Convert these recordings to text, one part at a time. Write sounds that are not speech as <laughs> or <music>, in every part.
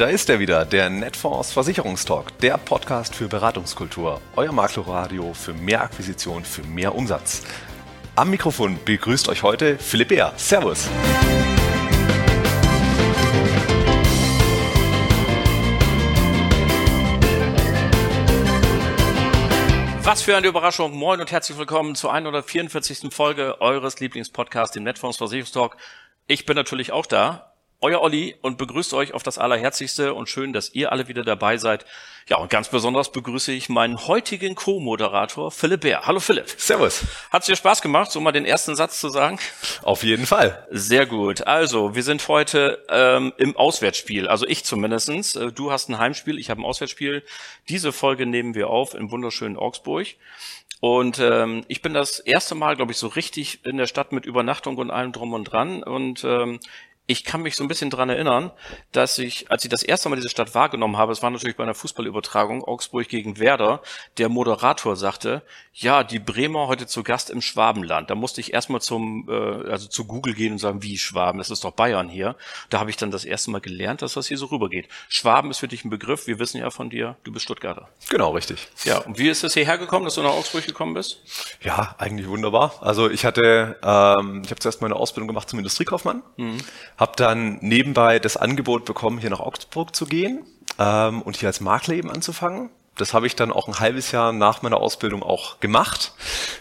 da ist er wieder, der Netfonds Versicherungstalk, der Podcast für Beratungskultur, euer Maklerradio für mehr Akquisition, für mehr Umsatz. Am Mikrofon begrüßt euch heute Philipp Beer. Servus. Was für eine Überraschung. Moin und herzlich willkommen zur 144. Folge eures Lieblingspodcasts, dem Netfonds Versicherungstalk. Ich bin natürlich auch da euer Olli und begrüßt euch auf das Allerherzlichste und schön, dass ihr alle wieder dabei seid. Ja, und ganz besonders begrüße ich meinen heutigen Co-Moderator Philipp Bär. Hallo Philipp. Servus. Hat's dir Spaß gemacht, so mal den ersten Satz zu sagen? Auf jeden Fall. Sehr gut. Also, wir sind heute ähm, im Auswärtsspiel, also ich zumindestens. Äh, du hast ein Heimspiel, ich habe ein Auswärtsspiel. Diese Folge nehmen wir auf im wunderschönen Augsburg. Und ähm, ich bin das erste Mal, glaube ich, so richtig in der Stadt mit Übernachtung und allem drum und dran. Und ähm, ich kann mich so ein bisschen dran erinnern, dass ich, als ich das erste Mal diese Stadt wahrgenommen habe, es war natürlich bei einer Fußballübertragung, Augsburg gegen Werder, der Moderator sagte, ja, die Bremer heute zu Gast im Schwabenland. Da musste ich erstmal zum, äh, also zu Google gehen und sagen, wie Schwaben, das ist doch Bayern hier. Da habe ich dann das erste Mal gelernt, dass das hier so rübergeht. Schwaben ist für dich ein Begriff, wir wissen ja von dir, du bist Stuttgarter. Genau, richtig. Ja, und wie ist es hierher gekommen, dass du nach Augsburg gekommen bist? Ja, eigentlich wunderbar. Also ich hatte, ähm, ich habe zuerst meine Ausbildung gemacht zum Industriekaufmann. Mhm habe dann nebenbei das Angebot bekommen, hier nach Augsburg zu gehen ähm, und hier als Makler eben anzufangen. Das habe ich dann auch ein halbes Jahr nach meiner Ausbildung auch gemacht.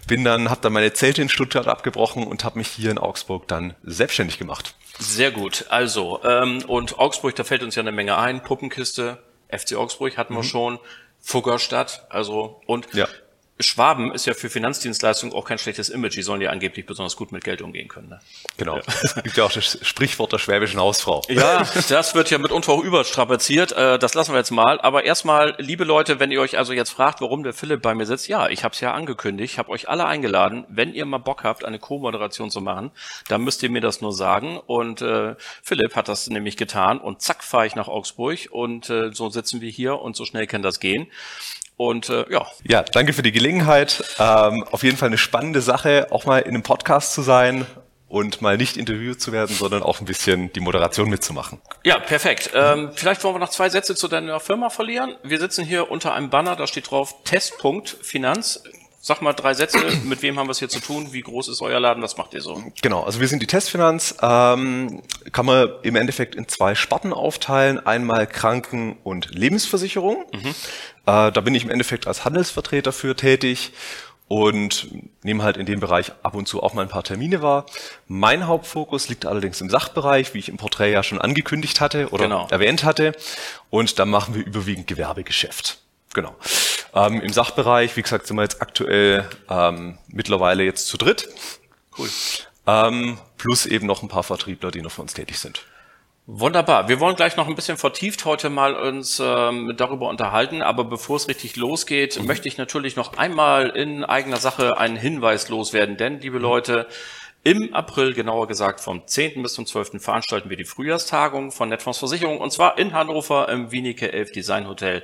Bin dann, habe dann meine Zelte in Stuttgart abgebrochen und habe mich hier in Augsburg dann selbstständig gemacht. Sehr gut. Also ähm, und Augsburg, da fällt uns ja eine Menge ein. Puppenkiste, FC Augsburg hatten wir mhm. schon. Fuggerstadt, also und ja. Schwaben ist ja für Finanzdienstleistungen auch kein schlechtes Image. Die sollen ja angeblich besonders gut mit Geld umgehen können. Ne? Genau. Ja. Es gibt ja auch das Sprichwort der schwäbischen Hausfrau. Ja, das wird ja mitunter auch überstrapaziert. Äh, das lassen wir jetzt mal. Aber erstmal, liebe Leute, wenn ihr euch also jetzt fragt, warum der Philipp bei mir sitzt, ja, ich habe es ja angekündigt. Ich habe euch alle eingeladen. Wenn ihr mal Bock habt, eine Co-Moderation zu machen, dann müsst ihr mir das nur sagen. Und äh, Philipp hat das nämlich getan. Und zack, fahre ich nach Augsburg. Und äh, so sitzen wir hier und so schnell kann das gehen. Und äh, ja. Ja, danke für die Gelegenheit. Ähm, auf jeden Fall eine spannende Sache, auch mal in einem Podcast zu sein und mal nicht interviewt zu werden, sondern auch ein bisschen die Moderation mitzumachen. Ja, perfekt. Ähm, vielleicht wollen wir noch zwei Sätze zu deiner Firma verlieren. Wir sitzen hier unter einem Banner, da steht drauf Testpunkt Finanz. Sag mal drei Sätze, mit wem haben wir es hier zu tun? Wie groß ist euer Laden? Was macht ihr so? Genau, also wir sind die Testfinanz. Ähm, kann man im Endeffekt in zwei Sparten aufteilen. Einmal Kranken- und Lebensversicherung. Mhm. Äh, da bin ich im Endeffekt als Handelsvertreter für tätig und nehme halt in dem Bereich ab und zu auch mal ein paar Termine wahr. Mein Hauptfokus liegt allerdings im Sachbereich, wie ich im Porträt ja schon angekündigt hatte oder genau. erwähnt hatte. Und da machen wir überwiegend Gewerbegeschäft. Genau. Ähm, Im Sachbereich, wie gesagt, sind wir jetzt aktuell ähm, mittlerweile jetzt zu dritt. Cool. Ähm, plus eben noch ein paar Vertriebler, die noch für uns tätig sind. Wunderbar. Wir wollen gleich noch ein bisschen vertieft heute mal uns ähm, darüber unterhalten, aber bevor es richtig losgeht, mhm. möchte ich natürlich noch einmal in eigener Sache einen Hinweis loswerden, denn liebe mhm. Leute, im April, genauer gesagt vom 10. bis zum 12. veranstalten wir die Frühjahrstagung von Netfonds Versicherung und zwar in Hannover im Wienicke 11 Design Hotel.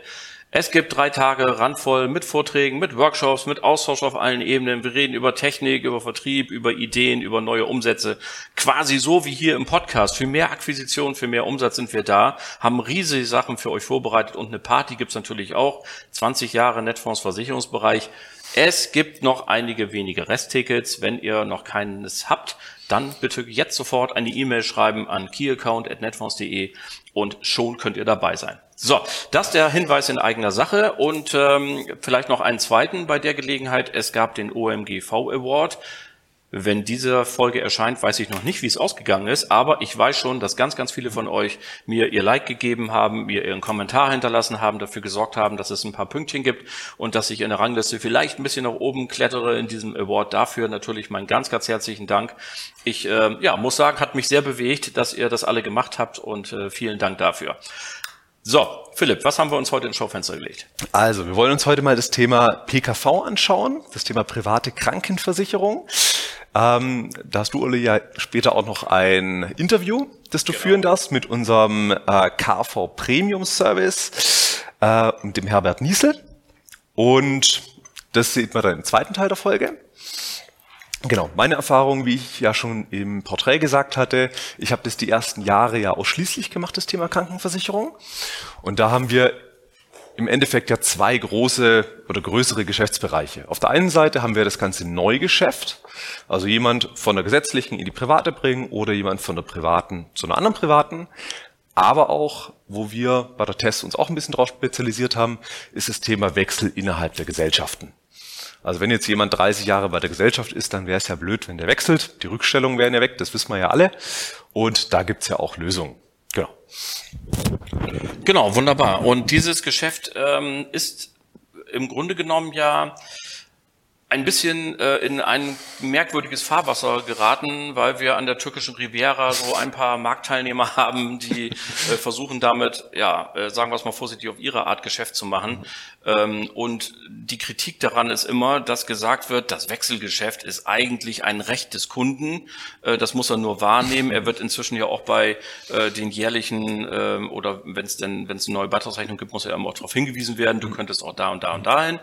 Es gibt drei Tage randvoll mit Vorträgen, mit Workshops, mit Austausch auf allen Ebenen. Wir reden über Technik, über Vertrieb, über Ideen, über neue Umsätze. Quasi so wie hier im Podcast. Für mehr Akquisition, für mehr Umsatz sind wir da, haben riesige Sachen für euch vorbereitet und eine Party gibt's natürlich auch. 20 Jahre Netfonds Versicherungsbereich. Es gibt noch einige wenige Resttickets. Wenn ihr noch keines habt, dann bitte jetzt sofort eine E-Mail schreiben an keyaccount.netfonds.de und schon könnt ihr dabei sein. So, das der Hinweis in eigener Sache und ähm, vielleicht noch einen zweiten bei der Gelegenheit. Es gab den OMGV Award. Wenn diese Folge erscheint, weiß ich noch nicht, wie es ausgegangen ist, aber ich weiß schon, dass ganz, ganz viele von euch mir ihr Like gegeben haben, mir ihren Kommentar hinterlassen haben, dafür gesorgt haben, dass es ein paar Pünktchen gibt und dass ich in der Rangliste vielleicht ein bisschen nach oben klettere in diesem Award. Dafür natürlich meinen ganz, ganz herzlichen Dank. Ich äh, ja, muss sagen, hat mich sehr bewegt, dass ihr das alle gemacht habt und äh, vielen Dank dafür. So, Philipp, was haben wir uns heute ins Schaufenster gelegt? Also, wir wollen uns heute mal das Thema PKV anschauen, das Thema private Krankenversicherung. Ähm, da hast du, Ulle, ja später auch noch ein Interview, das du genau. führen darfst mit unserem äh, KV Premium Service äh, und dem Herbert Niesel. Und das sieht man dann im zweiten Teil der Folge. Genau, meine Erfahrung, wie ich ja schon im Porträt gesagt hatte, ich habe das die ersten Jahre ja ausschließlich gemacht, das Thema Krankenversicherung. Und da haben wir im Endeffekt ja zwei große oder größere Geschäftsbereiche. Auf der einen Seite haben wir das ganze Neugeschäft, also jemand von der gesetzlichen in die private bringen oder jemand von der privaten zu einer anderen privaten. Aber auch, wo wir bei der Test uns auch ein bisschen drauf spezialisiert haben, ist das Thema Wechsel innerhalb der Gesellschaften. Also wenn jetzt jemand 30 Jahre bei der Gesellschaft ist, dann wäre es ja blöd, wenn der wechselt. Die Rückstellungen wären ja weg, das wissen wir ja alle. Und da gibt's ja auch Lösungen. Genau. Genau, wunderbar. Und dieses Geschäft ähm, ist im Grunde genommen ja ein bisschen äh, in ein merkwürdiges Fahrwasser geraten, weil wir an der türkischen Riviera so ein paar Marktteilnehmer <laughs> haben, die äh, versuchen damit, ja, äh, sagen wir es mal vorsichtig, auf ihre Art Geschäft zu machen. Ähm, und die Kritik daran ist immer, dass gesagt wird, das Wechselgeschäft ist eigentlich ein Recht des Kunden. Äh, das muss er nur wahrnehmen. Er wird inzwischen ja auch bei äh, den jährlichen äh, oder wenn es denn, wenn es eine neue Beitragsrechnung gibt, muss er immer auch darauf hingewiesen werden. Du könntest auch da und da und dahin.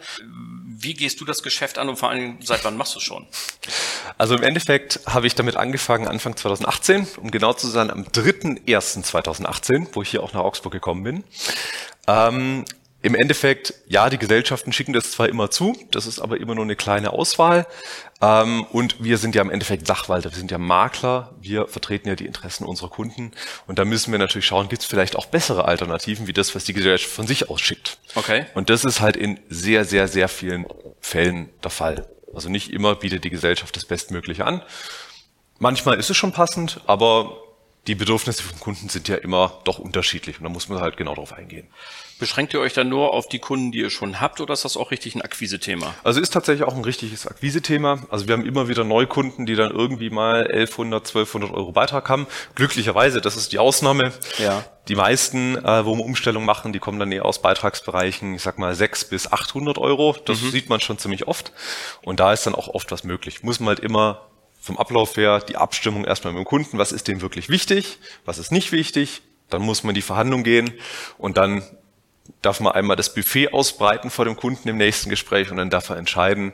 Wie gehst du das Geschäft an und vor allem seit wann machst du schon? Also im Endeffekt habe ich damit angefangen Anfang 2018, um genau zu sein, am 3.1.2018, wo ich hier auch nach Augsburg gekommen bin. Ähm, im Endeffekt, ja, die Gesellschaften schicken das zwar immer zu, das ist aber immer nur eine kleine Auswahl. Ähm, und wir sind ja im Endeffekt Sachwalter, wir sind ja Makler, wir vertreten ja die Interessen unserer Kunden. Und da müssen wir natürlich schauen, gibt es vielleicht auch bessere Alternativen, wie das, was die Gesellschaft von sich aus schickt. Okay. Und das ist halt in sehr, sehr, sehr vielen Fällen der Fall. Also nicht immer bietet die Gesellschaft das Bestmögliche an. Manchmal ist es schon passend, aber die Bedürfnisse von Kunden sind ja immer doch unterschiedlich und da muss man halt genau darauf eingehen. Beschränkt ihr euch dann nur auf die Kunden, die ihr schon habt, oder ist das auch richtig ein Akquise-Thema? Also ist tatsächlich auch ein richtiges Akquise-Thema. Also wir haben immer wieder Neukunden, die dann irgendwie mal 1100, 1200 Euro Beitrag haben. Glücklicherweise, das ist die Ausnahme. Ja. Die meisten, äh, wo wir Umstellung machen, die kommen dann eher aus Beitragsbereichen, ich sag mal 6 bis 800 Euro. Das mhm. sieht man schon ziemlich oft. Und da ist dann auch oft was möglich. Muss man halt immer vom Ablauf her die Abstimmung erstmal mit dem Kunden, was ist dem wirklich wichtig, was ist nicht wichtig, dann muss man in die Verhandlung gehen und dann darf man einmal das Buffet ausbreiten vor dem Kunden im nächsten Gespräch und dann darf er entscheiden,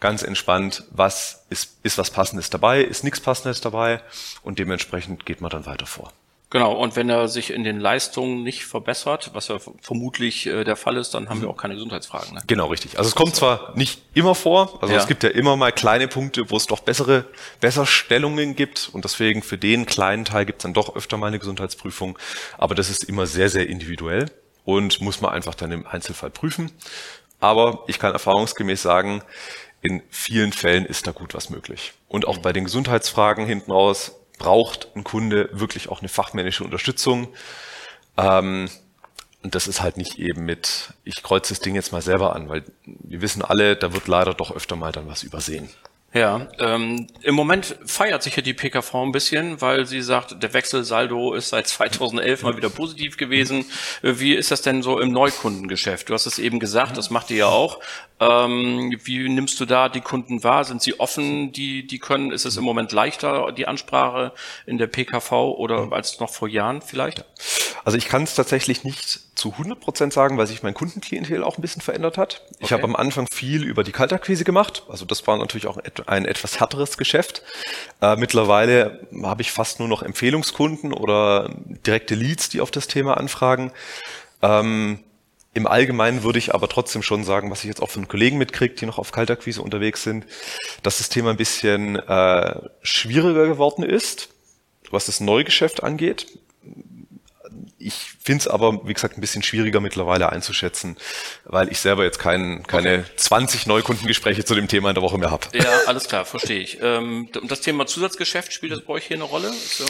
ganz entspannt, was ist, ist was Passendes dabei, ist nichts Passendes dabei und dementsprechend geht man dann weiter vor. Genau, und wenn er sich in den Leistungen nicht verbessert, was ja vermutlich äh, der Fall ist, dann haben wir auch keine Gesundheitsfragen. Ne? Genau, richtig. Also es kommt zwar nicht immer vor, also ja. es gibt ja immer mal kleine Punkte, wo es doch bessere Besserstellungen gibt und deswegen für den kleinen Teil gibt es dann doch öfter mal eine Gesundheitsprüfung, aber das ist immer sehr, sehr individuell und muss man einfach dann im Einzelfall prüfen. Aber ich kann erfahrungsgemäß sagen, in vielen Fällen ist da gut was möglich. Und auch bei den Gesundheitsfragen hinten raus braucht ein Kunde wirklich auch eine fachmännische Unterstützung. Ähm, und das ist halt nicht eben mit, ich kreuze das Ding jetzt mal selber an, weil wir wissen alle, da wird leider doch öfter mal dann was übersehen. Ja, ähm, im Moment feiert sich ja die PKV ein bisschen, weil sie sagt, der Wechselsaldo ist seit 2011 mal wieder positiv gewesen. Wie ist das denn so im Neukundengeschäft? Du hast es eben gesagt, das macht ihr ja auch. Ähm, wie nimmst du da die Kunden wahr? Sind sie offen, die, die können? Ist es im Moment leichter, die Ansprache in der PKV oder als noch vor Jahren vielleicht? Also ich kann es tatsächlich nicht zu 100 Prozent sagen, weil sich mein Kundenklientel auch ein bisschen verändert hat. Ich okay. habe am Anfang viel über die Kaltakquise gemacht. Also das war natürlich auch ein etwas härteres Geschäft. Äh, mittlerweile habe ich fast nur noch Empfehlungskunden oder direkte Leads, die auf das Thema anfragen. Ähm, Im Allgemeinen würde ich aber trotzdem schon sagen, was ich jetzt auch von Kollegen mitkriege, die noch auf Kaltakquise unterwegs sind, dass das Thema ein bisschen äh, schwieriger geworden ist, was das Neugeschäft angeht ich finde es aber, wie gesagt, ein bisschen schwieriger mittlerweile einzuschätzen, weil ich selber jetzt kein, keine okay. 20 Neukundengespräche zu dem Thema in der Woche mehr habe. Ja, alles klar, verstehe ich. Ähm, das Thema Zusatzgeschäft, spielt das bei euch hier eine Rolle? So.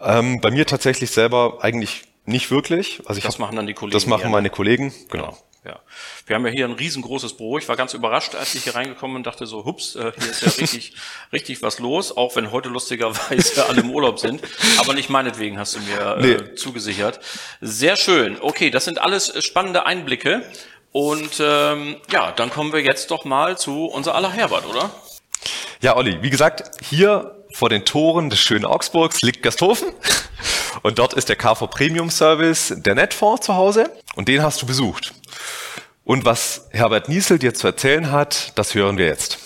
Ähm, bei mir tatsächlich selber eigentlich nicht wirklich. Also ich das hab, machen dann die Kollegen. Das machen meine Kollegen, genau. Ja. Wir haben ja hier ein riesengroßes Büro. Ich war ganz überrascht, als ich hier reingekommen und dachte so, hups, äh, hier ist ja <laughs> richtig, richtig was los, auch wenn heute lustigerweise <laughs> alle im Urlaub sind. Aber nicht meinetwegen hast du mir äh, nee. zugesichert. Sehr schön. Okay, das sind alles spannende Einblicke. Und ähm, ja, dann kommen wir jetzt doch mal zu unser aller Herbert, oder? Ja, Olli, wie gesagt, hier vor den Toren des schönen Augsburgs liegt Gasthofen. Und dort ist der KV Premium Service, der Netfonds zu Hause. Und den hast du besucht. Und was Herbert Niesel dir zu erzählen hat, das hören wir jetzt.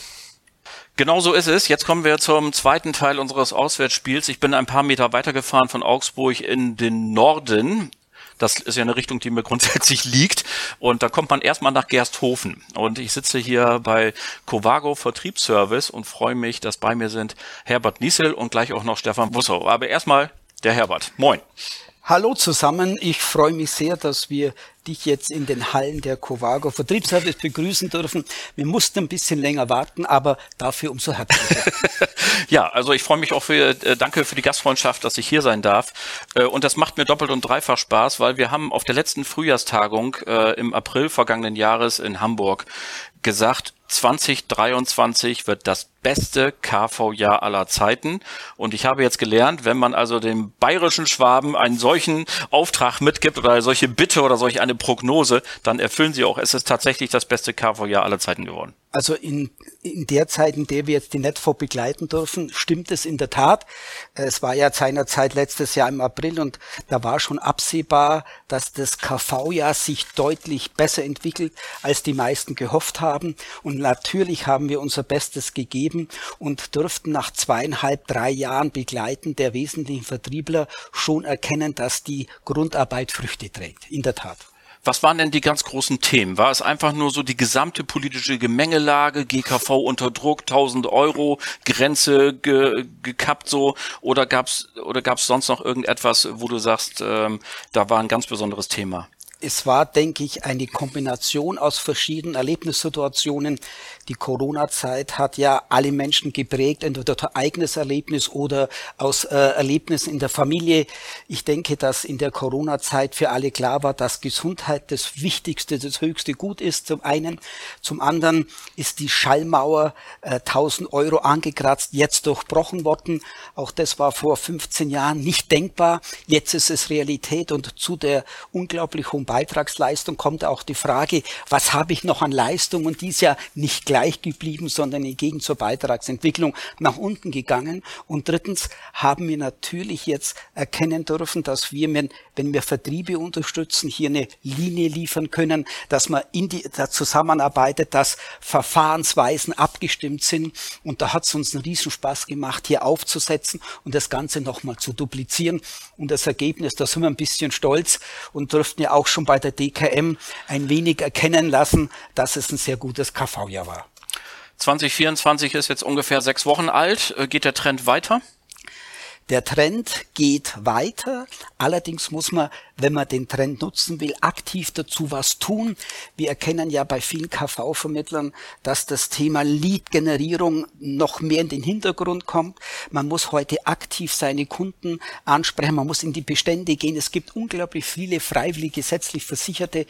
Genau so ist es. Jetzt kommen wir zum zweiten Teil unseres Auswärtsspiels. Ich bin ein paar Meter weitergefahren von Augsburg in den Norden. Das ist ja eine Richtung, die mir grundsätzlich <laughs> liegt. Und da kommt man erstmal nach Gersthofen. Und ich sitze hier bei Covago Vertriebsservice und freue mich, dass bei mir sind Herbert Niesel und gleich auch noch Stefan Bussau. Aber erstmal der Herbert. Moin. Hallo zusammen, ich freue mich sehr, dass wir dich jetzt in den Hallen der Covago Vertriebsservice begrüßen dürfen. Wir mussten ein bisschen länger warten, aber dafür umso herzlicher. <laughs> ja, also ich freue mich auch für, äh, danke für die Gastfreundschaft, dass ich hier sein darf. Äh, und das macht mir doppelt und dreifach Spaß, weil wir haben auf der letzten Frühjahrstagung äh, im April vergangenen Jahres in Hamburg gesagt, 2023 wird das beste KV-Jahr aller Zeiten. Und ich habe jetzt gelernt, wenn man also dem bayerischen Schwaben einen solchen Auftrag mitgibt oder solche Bitte oder solch eine Prognose, dann erfüllen sie auch. Es ist tatsächlich das beste KV-Jahr aller Zeiten geworden. Also in, in der Zeit, in der wir jetzt die Netfo begleiten dürfen, stimmt es in der Tat. Es war ja seinerzeit letztes Jahr im April und da war schon absehbar, dass das KV-Jahr sich deutlich besser entwickelt, als die meisten gehofft haben. Und natürlich haben wir unser Bestes gegeben und dürften nach zweieinhalb, drei Jahren Begleiten der wesentlichen Vertriebler schon erkennen, dass die Grundarbeit Früchte trägt. In der Tat. Was waren denn die ganz großen Themen? War es einfach nur so die gesamte politische Gemengelage, GKV unter Druck, 1000 Euro, Grenze ge, gekappt so, oder gab's oder gab's sonst noch irgendetwas, wo du sagst, ähm, da war ein ganz besonderes Thema? Es war, denke ich, eine Kombination aus verschiedenen Erlebnissituationen. Die Corona-Zeit hat ja alle Menschen geprägt, entweder durch eigenes Erlebnis oder aus äh, Erlebnissen in der Familie. Ich denke, dass in der Corona-Zeit für alle klar war, dass Gesundheit das Wichtigste, das höchste Gut ist. Zum einen. Zum anderen ist die Schallmauer äh, 1000 Euro angekratzt, jetzt durchbrochen worden. Auch das war vor 15 Jahren nicht denkbar. Jetzt ist es Realität und zu der unglaublich hohen Beitragsleistung kommt auch die Frage, was habe ich noch an Leistung? Und die ist ja nicht gleich geblieben, sondern entgegen zur Beitragsentwicklung nach unten gegangen. Und drittens haben wir natürlich jetzt erkennen dürfen, dass wir, wenn wir Vertriebe unterstützen, hier eine Linie liefern können, dass man in die, da zusammenarbeitet, dass Verfahrensweisen abgestimmt sind. Und da hat es uns einen Riesenspaß gemacht, hier aufzusetzen und das Ganze nochmal zu duplizieren. Und das Ergebnis, da sind wir ein bisschen stolz und dürften ja auch schon bei der DKM ein wenig erkennen lassen, dass es ein sehr gutes KV-Jahr war. 2024 ist jetzt ungefähr sechs Wochen alt. Äh, geht der Trend weiter? Der Trend geht weiter. Allerdings muss man, wenn man den Trend nutzen will, aktiv dazu was tun. Wir erkennen ja bei vielen KV-Vermittlern, dass das Thema Lead-Generierung noch mehr in den Hintergrund kommt. Man muss heute aktiv seine Kunden ansprechen. Man muss in die Bestände gehen. Es gibt unglaublich viele freiwillig gesetzlich Versicherte,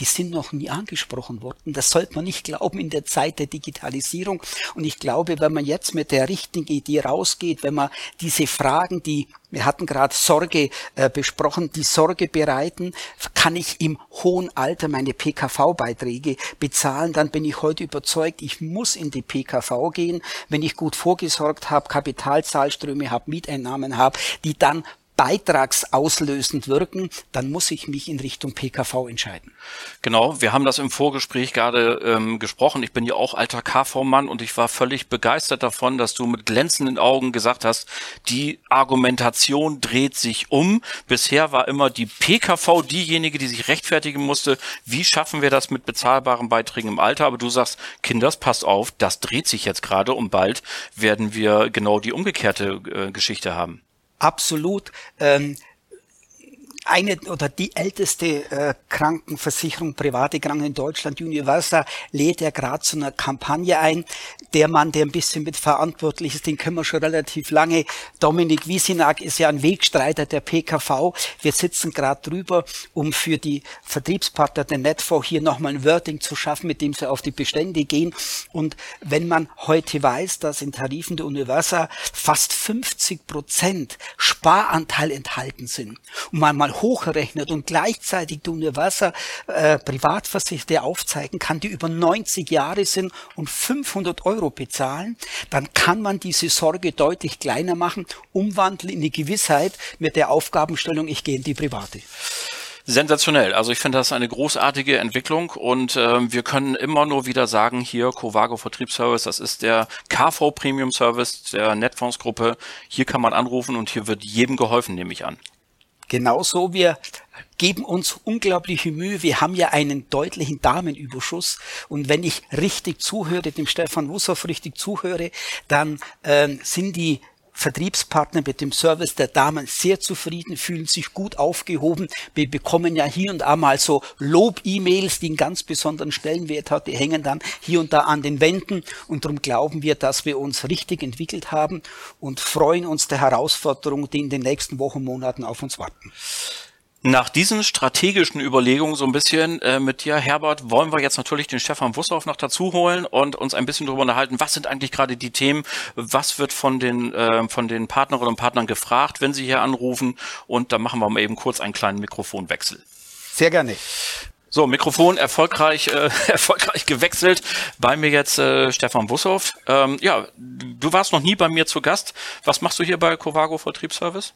die sind noch nie angesprochen worden. Das sollte man nicht glauben in der Zeit der Digitalisierung. Und ich glaube, wenn man jetzt mit der richtigen Idee rausgeht, wenn man diese Fragen, die wir hatten gerade Sorge äh, besprochen, die Sorge bereiten, kann ich im hohen Alter meine PKV-Beiträge bezahlen, dann bin ich heute überzeugt, ich muss in die PKV gehen, wenn ich gut vorgesorgt habe, Kapitalzahlströme habe, Mieteinnahmen habe, die dann beitragsauslösend wirken, dann muss ich mich in Richtung PKV entscheiden. Genau, wir haben das im Vorgespräch gerade ähm, gesprochen. Ich bin ja auch alter KV-Mann und ich war völlig begeistert davon, dass du mit glänzenden Augen gesagt hast, die Argumentation dreht sich um. Bisher war immer die PKV diejenige, die sich rechtfertigen musste. Wie schaffen wir das mit bezahlbaren Beiträgen im Alter? Aber du sagst, Kinders, passt auf, das dreht sich jetzt gerade und bald werden wir genau die umgekehrte äh, Geschichte haben absolut ähm, eine oder die älteste äh, Krankenversicherung, private Kranken in Deutschland, Universal, lädt ja gerade zu einer Kampagne ein. Der Mann, der ein bisschen mit verantwortlich ist, den können wir schon relativ lange. Dominik Wiesinag ist ja ein Wegstreiter der PKV. Wir sitzen gerade drüber, um für die Vertriebspartner der Netfonds hier nochmal ein Wording zu schaffen, mit dem sie auf die Bestände gehen. Und wenn man heute weiß, dass in Tarifen der Universal fast 50 Prozent Sparanteil enthalten sind und man mal hochrechnet und gleichzeitig die Universa äh, Privatversicherte aufzeigen kann, die über 90 Jahre sind und 500 Euro bezahlen, dann kann man diese Sorge deutlich kleiner machen, umwandeln in die Gewissheit mit der Aufgabenstellung, ich gehe in die Private. Sensationell. Also ich finde das eine großartige Entwicklung und äh, wir können immer nur wieder sagen, hier Covago Vertriebsservice, das ist der KV Premium Service der Netfonds Gruppe. Hier kann man anrufen und hier wird jedem geholfen, nehme ich an. Genauso, wir geben uns unglaubliche Mühe. Wir haben ja einen deutlichen Damenüberschuss. Und wenn ich richtig zuhöre, dem Stefan Wussow richtig zuhöre, dann äh, sind die Vertriebspartner mit dem Service der Damen sehr zufrieden, fühlen sich gut aufgehoben. Wir bekommen ja hier und da mal so Lob-E-Mails, die einen ganz besonderen Stellenwert hat. Die hängen dann hier und da an den Wänden. Und darum glauben wir, dass wir uns richtig entwickelt haben und freuen uns der Herausforderung, die in den nächsten Wochen, Monaten auf uns warten. Nach diesen strategischen Überlegungen so ein bisschen äh, mit dir, Herbert, wollen wir jetzt natürlich den Stefan Wussow noch dazu holen und uns ein bisschen darüber unterhalten, was sind eigentlich gerade die Themen, was wird von den, äh, von den Partnerinnen und Partnern gefragt, wenn sie hier anrufen und da machen wir mal eben kurz einen kleinen Mikrofonwechsel. Sehr gerne. So, Mikrofon erfolgreich, äh, <laughs> erfolgreich gewechselt. Bei mir jetzt äh, Stefan Wussow. Ähm, ja, du warst noch nie bei mir zu Gast. Was machst du hier bei Covago Vertriebsservice?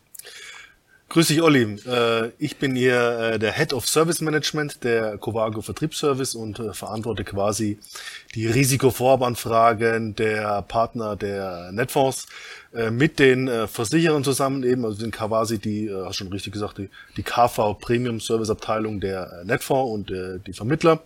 Grüß dich, Olli. Äh, ich bin hier äh, der Head of Service Management der Covago Vertriebsservice und äh, verantworte quasi die Risikovorabanfragen der Partner der Netfonds mit den Versicherern zusammen eben. Also sind quasi die, hast schon richtig gesagt, die, die KV Premium Service Abteilung der Netfonds und die Vermittler.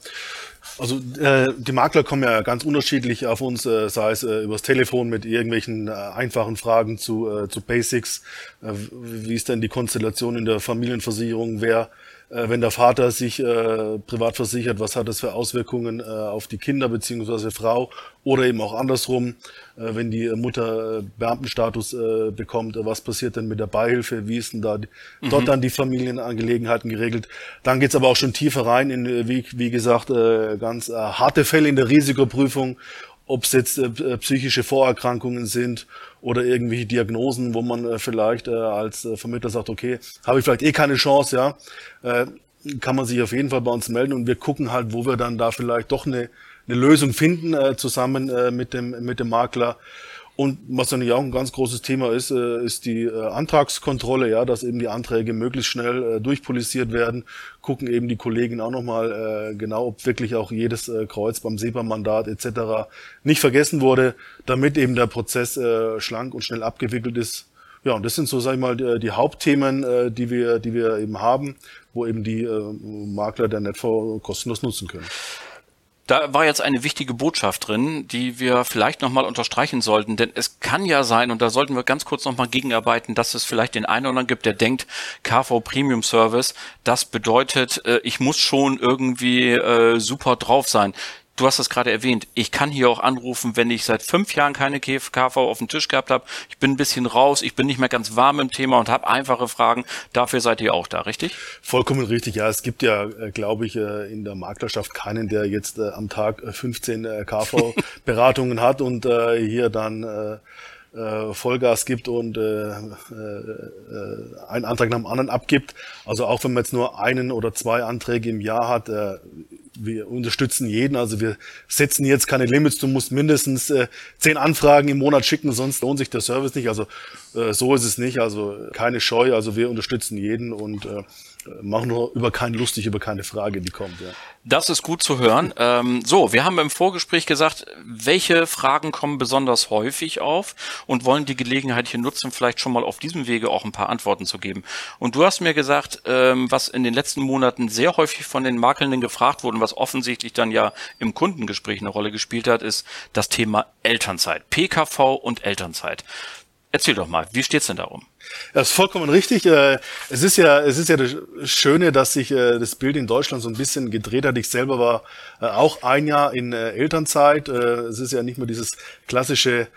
Also äh, die Makler kommen ja ganz unterschiedlich auf uns, äh, sei es äh, übers Telefon mit irgendwelchen äh, einfachen Fragen zu, äh, zu Basics. Äh, wie ist denn die Konstellation in der Familienversicherung? Wer äh, wenn der Vater sich äh, privat versichert, was hat das für Auswirkungen äh, auf die Kinder beziehungsweise Frau oder eben auch andersrum, äh, wenn die Mutter äh, Beamtenstatus äh, bekommt, was passiert denn mit der Beihilfe, wie ist denn da die, mhm. dort dann die Familienangelegenheiten geregelt. Dann geht's aber auch schon tiefer rein in, wie, wie gesagt, ganz harte Fälle in der Risikoprüfung ob es jetzt äh, psychische Vorerkrankungen sind oder irgendwelche Diagnosen, wo man äh, vielleicht äh, als äh, Vermittler sagt, okay, habe ich vielleicht eh keine Chance, ja, äh, kann man sich auf jeden Fall bei uns melden und wir gucken halt, wo wir dann da vielleicht doch eine, eine Lösung finden äh, zusammen äh, mit dem mit dem Makler. Und was natürlich auch ein ganz großes Thema ist, äh, ist die äh, Antragskontrolle, ja, dass eben die Anträge möglichst schnell äh, durchpolisiert werden. Gucken eben die Kollegen auch nochmal genau, ob wirklich auch jedes Kreuz beim SEPA-Mandat etc. nicht vergessen wurde, damit eben der Prozess schlank und schnell abgewickelt ist. Ja, und das sind so, sag ich mal, die, Hauptthemen, die wir, die wir eben haben, wo eben die Makler der Netfonds kostenlos nutzen können. Da war jetzt eine wichtige Botschaft drin, die wir vielleicht nochmal unterstreichen sollten, denn es kann ja sein, und da sollten wir ganz kurz nochmal gegenarbeiten, dass es vielleicht den einen oder anderen gibt, der denkt, KV Premium Service, das bedeutet, äh, ich muss schon irgendwie äh, super drauf sein du hast es gerade erwähnt, ich kann hier auch anrufen, wenn ich seit fünf Jahren keine KV auf dem Tisch gehabt habe. Ich bin ein bisschen raus, ich bin nicht mehr ganz warm im Thema und habe einfache Fragen. Dafür seid ihr auch da, richtig? Vollkommen richtig, ja. Es gibt ja, äh, glaube ich, äh, in der Maklerschaft keinen, der jetzt äh, am Tag 15 KV-Beratungen <laughs> hat und hier dann Vollgas gibt und äh, äh, einen Antrag nach dem anderen abgibt. Also auch wenn man jetzt nur einen oder zwei Anträge im Jahr hat, äh, wir unterstützen jeden. Also wir setzen jetzt keine Limits. Du musst mindestens äh, zehn Anfragen im Monat schicken, sonst lohnt sich der Service nicht. Also äh, so ist es nicht. Also keine Scheu. Also wir unterstützen jeden und äh, machen nur über keinen lustig, über keine Frage, die kommt. Ja. Das ist gut zu hören. Ähm, so, wir haben im Vorgespräch gesagt, welche Fragen kommen besonders häufig auf und wollen die Gelegenheit hier nutzen, vielleicht schon mal auf diesem Wege auch ein paar Antworten zu geben. Und du hast mir gesagt, ähm, was in den letzten Monaten sehr häufig von den Makelnden gefragt wurde was offensichtlich dann ja im Kundengespräch eine Rolle gespielt hat, ist das Thema Elternzeit. PKV und Elternzeit. Erzähl doch mal, wie steht's denn darum? Das ist vollkommen richtig. Äh, es ist ja, es ist ja das Schöne, dass sich äh, das Bild in Deutschland so ein bisschen gedreht hat. Ich selber war äh, auch ein Jahr in Elternzeit. Es ist ja nicht mehr dieses klassische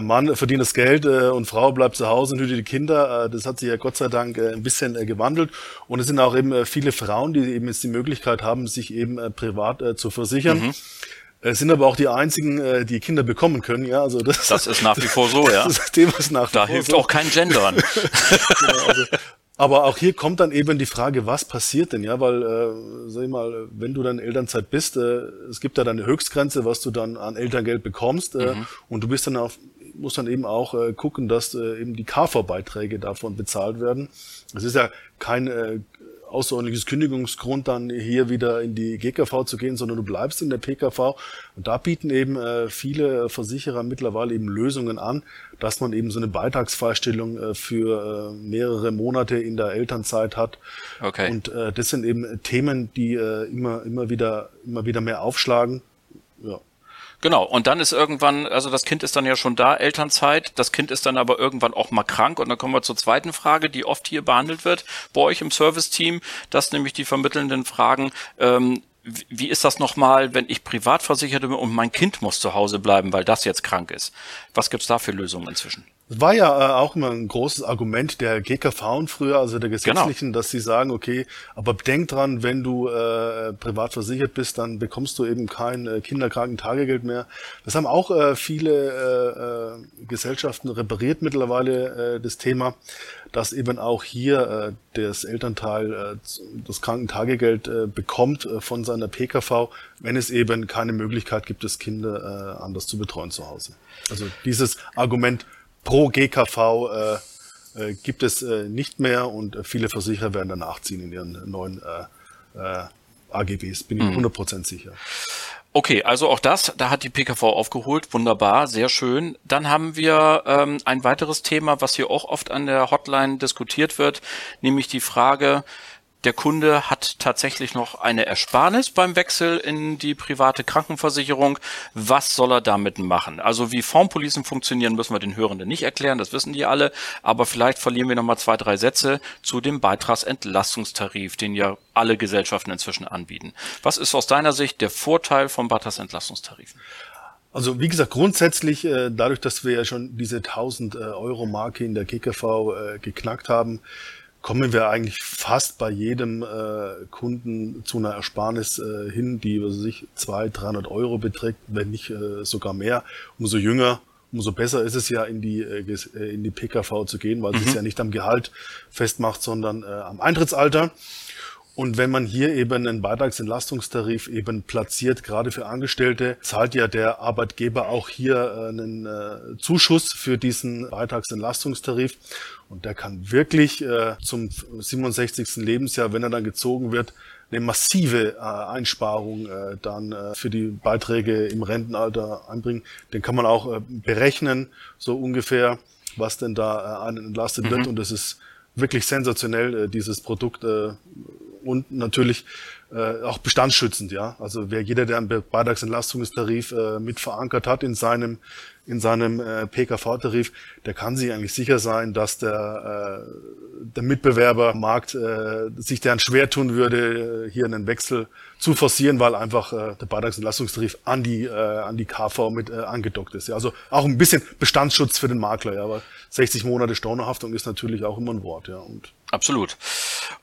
Mann verdient das Geld und Frau bleibt zu Hause und hütet die Kinder. Das hat sich ja Gott sei Dank ein bisschen gewandelt. Und es sind auch eben viele Frauen, die eben jetzt die Möglichkeit haben, sich eben privat zu versichern. Mhm. Es sind aber auch die einzigen, äh, die Kinder bekommen können, ja. Also das, das ist nach wie vor so, <laughs> ja. Das Thema ist nach wie da hilft so. auch kein Gendern. <laughs> genau, also, aber auch hier kommt dann eben die Frage, was passiert denn, ja, weil, äh, sag ich mal, wenn du dann Elternzeit bist, äh, es gibt ja dann eine Höchstgrenze, was du dann an Elterngeld bekommst, äh, mhm. und du bist dann auf, musst dann eben auch äh, gucken, dass äh, eben die KV-Beiträge davon bezahlt werden. Es ist ja kein äh, außerordentliches Kündigungsgrund, dann hier wieder in die GKV zu gehen, sondern du bleibst in der PKV. Und da bieten eben äh, viele Versicherer mittlerweile eben Lösungen an, dass man eben so eine Beitragsfreistellung äh, für äh, mehrere Monate in der Elternzeit hat. Okay. Und äh, das sind eben Themen, die äh, immer, immer wieder, immer wieder mehr aufschlagen. Ja. Genau, und dann ist irgendwann, also das Kind ist dann ja schon da, Elternzeit, das Kind ist dann aber irgendwann auch mal krank und dann kommen wir zur zweiten Frage, die oft hier behandelt wird bei euch im Service-Team, das nämlich die vermittelnden Fragen, ähm, wie ist das nochmal, wenn ich privat versichert bin und mein Kind muss zu Hause bleiben, weil das jetzt krank ist? Was gibt's da für Lösungen inzwischen? Das war ja äh, auch immer ein großes Argument der GKV früher, also der Gesetzlichen, genau. dass sie sagen, okay, aber denk dran, wenn du äh, privat versichert bist, dann bekommst du eben kein äh, Kinderkrankentagegeld mehr. Das haben auch äh, viele äh, äh, Gesellschaften repariert mittlerweile, äh, das Thema, dass eben auch hier äh, das Elternteil äh, das Krankentagegeld äh, bekommt äh, von seiner PKV, wenn es eben keine Möglichkeit gibt, das Kinder äh, anders zu betreuen zu Hause. Also dieses Argument pro GKV äh, äh, gibt es äh, nicht mehr und äh, viele Versicherer werden danach ziehen in ihren neuen äh, äh, AGBs, bin ich mhm. 100% sicher. Okay, also auch das, da hat die PKV aufgeholt, wunderbar, sehr schön. Dann haben wir ähm, ein weiteres Thema, was hier auch oft an der Hotline diskutiert wird, nämlich die Frage, der Kunde hat tatsächlich noch eine Ersparnis beim Wechsel in die private Krankenversicherung. Was soll er damit machen? Also wie Formpolicen funktionieren, müssen wir den Hörenden nicht erklären, das wissen die alle. Aber vielleicht verlieren wir nochmal zwei, drei Sätze zu dem Beitragsentlastungstarif, den ja alle Gesellschaften inzwischen anbieten. Was ist aus deiner Sicht der Vorteil vom Beitragsentlastungstarif? Also wie gesagt, grundsätzlich, äh, dadurch, dass wir ja schon diese 1000 äh, Euro Marke in der GKV äh, geknackt haben, kommen wir eigentlich fast bei jedem äh, Kunden zu einer Ersparnis äh, hin, die was sich 200, 300 Euro beträgt, wenn nicht äh, sogar mehr. Umso jünger, umso besser ist es ja in die äh, äh in die PKV zu gehen, weil mhm. es ja nicht am Gehalt festmacht, sondern äh, am Eintrittsalter. Und wenn man hier eben einen Beitragsentlastungstarif eben platziert, gerade für Angestellte, zahlt ja der Arbeitgeber auch hier äh, einen äh, Zuschuss für diesen Beitragsentlastungstarif. Und der kann wirklich äh, zum 67. Lebensjahr, wenn er dann gezogen wird, eine massive Einsparung dann für die Beiträge im Rentenalter einbringen. Den kann man auch berechnen, so ungefähr, was denn da einen entlastet mhm. wird. Und das ist wirklich sensationell, dieses Produkt und natürlich äh, auch bestandsschützend, ja. Also wer jeder, der einen Beitragsentlastungstarif äh, mit verankert hat in seinem in seinem äh, PKV-Tarif, der kann sich eigentlich sicher sein, dass der, äh, der Mitbewerbermarkt äh, sich deren schwer tun würde, äh, hier einen Wechsel zu forcieren, weil einfach äh, der Beitragsentlastungstarif an die äh, an die KV mit äh, angedockt ist. Ja. Also auch ein bisschen Bestandsschutz für den Makler, ja, aber 60 Monate Stornohaftung ist natürlich auch immer ein Wort, ja. Und Absolut.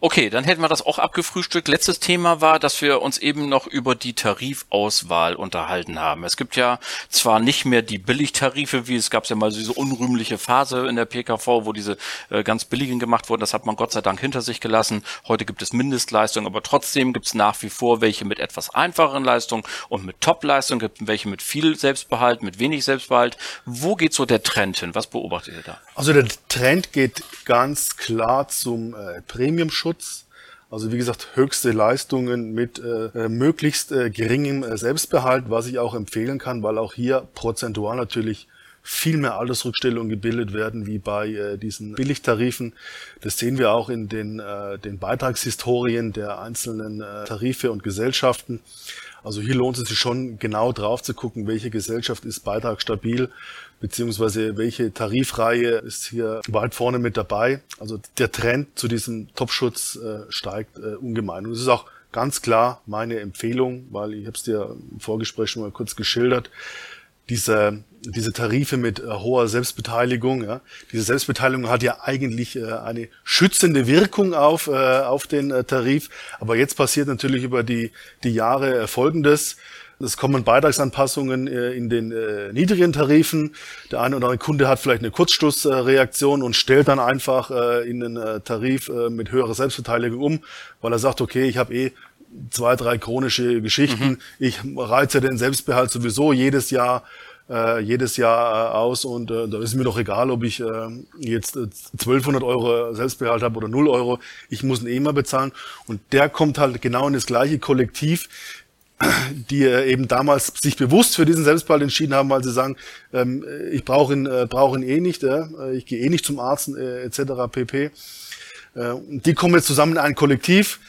Okay, dann hätten wir das auch abgefrühstückt. Letztes Thema war, dass wir uns eben noch über die Tarifauswahl unterhalten haben. Es gibt ja zwar nicht mehr die Billigtarife, wie es gab ja mal diese unrühmliche Phase in der PKV, wo diese äh, ganz billigen gemacht wurden. Das hat man Gott sei Dank hinter sich gelassen. Heute gibt es Mindestleistungen, aber trotzdem gibt es nach wie vor welche mit etwas einfacheren Leistungen und mit Top-Leistungen, gibt welche mit viel Selbstbehalt, mit wenig Selbstbehalt. Wo geht so der Trend hin? Was beobachtet ihr da? Also der Trend geht ganz klar zum äh, Premiumschutz. Also wie gesagt, höchste Leistungen mit äh, möglichst äh, geringem äh, Selbstbehalt, was ich auch empfehlen kann, weil auch hier prozentual natürlich viel mehr Altersrückstellungen gebildet werden wie bei äh, diesen Billigtarifen. Das sehen wir auch in den, äh, den Beitragshistorien der einzelnen äh, Tarife und Gesellschaften. Also hier lohnt es sich schon genau drauf zu gucken, welche Gesellschaft ist beitragsstabil, beziehungsweise welche Tarifreihe ist hier weit vorne mit dabei. Also der Trend zu diesem Topschutz äh, steigt äh, ungemein. Und es ist auch ganz klar meine Empfehlung, weil ich habe es dir im Vorgespräch schon mal kurz geschildert, diese, diese Tarife mit äh, hoher Selbstbeteiligung, ja, diese Selbstbeteiligung hat ja eigentlich äh, eine schützende Wirkung auf, äh, auf den äh, Tarif. Aber jetzt passiert natürlich über die, die Jahre äh, Folgendes. Es kommen Beitragsanpassungen äh, in den äh, niedrigen Tarifen. Der eine oder andere Kunde hat vielleicht eine Kurzstoßreaktion und stellt dann einfach in den Tarif mit höherer Selbstbeteiligung um, weil er sagt, okay, ich habe eh zwei, drei chronische Geschichten. Mhm. Ich reize den Selbstbehalt sowieso jedes Jahr äh, jedes Jahr äh, aus und äh, da ist mir doch egal, ob ich äh, jetzt äh, 1200 Euro Selbstbehalt habe oder 0 Euro. Ich muss ihn eh mal bezahlen und der kommt halt genau in das gleiche Kollektiv, die äh, eben damals sich bewusst für diesen Selbstbehalt entschieden haben, weil sie sagen, ähm, ich brauche ihn, äh, brauche ihn eh nicht, äh, ich gehe eh nicht zum Arzt äh, etc. pp. Äh, die kommen jetzt zusammen in ein Kollektiv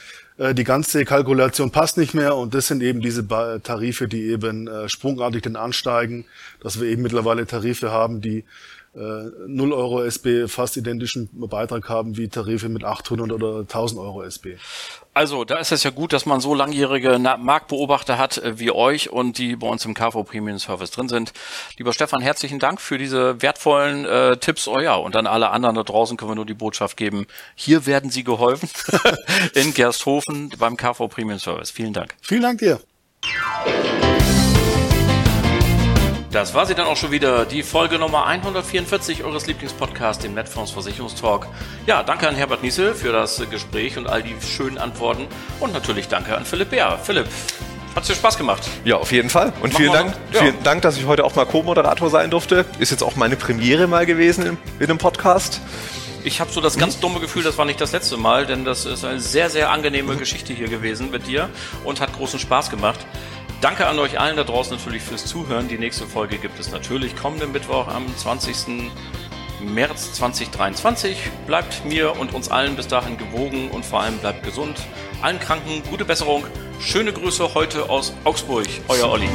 äh, die ganze Kalkulation passt nicht mehr und das sind eben diese Tarife, die eben äh, sprungartig dann ansteigen, dass wir eben mittlerweile Tarife haben, die 0 Euro SB fast identischen Beitrag haben wie Tarife mit 800 oder 1000 Euro SB. Also, da ist es ja gut, dass man so langjährige Marktbeobachter hat äh, wie euch und die bei uns im KV Premium Service drin sind. Lieber Stefan, herzlichen Dank für diese wertvollen äh, Tipps. Oh ja, und an alle anderen da draußen können wir nur die Botschaft geben. Hier werden Sie geholfen <laughs> in Gersthofen beim KV Premium Service. Vielen Dank. Vielen Dank dir. Das war sie dann auch schon wieder, die Folge Nummer 144 eures Lieblingspodcasts, dem Netfonds Versicherungstalk. Ja, danke an Herbert Niesel für das Gespräch und all die schönen Antworten und natürlich danke an Philipp Bär. Philipp, hat dir Spaß gemacht? Ja, auf jeden Fall. Und vielen Dank, ja. vielen Dank, dass ich heute auch mal Co-Moderator sein durfte. Ist jetzt auch meine Premiere mal gewesen in, in einem Podcast. Ich habe so das ganz dumme Gefühl, das war nicht das letzte Mal, denn das ist eine sehr, sehr angenehme Geschichte hier gewesen mit dir und hat großen Spaß gemacht. Danke an euch allen da draußen natürlich fürs Zuhören. Die nächste Folge gibt es natürlich kommenden Mittwoch am 20. März 2023. Bleibt mir und uns allen bis dahin gewogen und vor allem bleibt gesund. Allen Kranken gute Besserung. Schöne Grüße heute aus Augsburg. Euer Olli.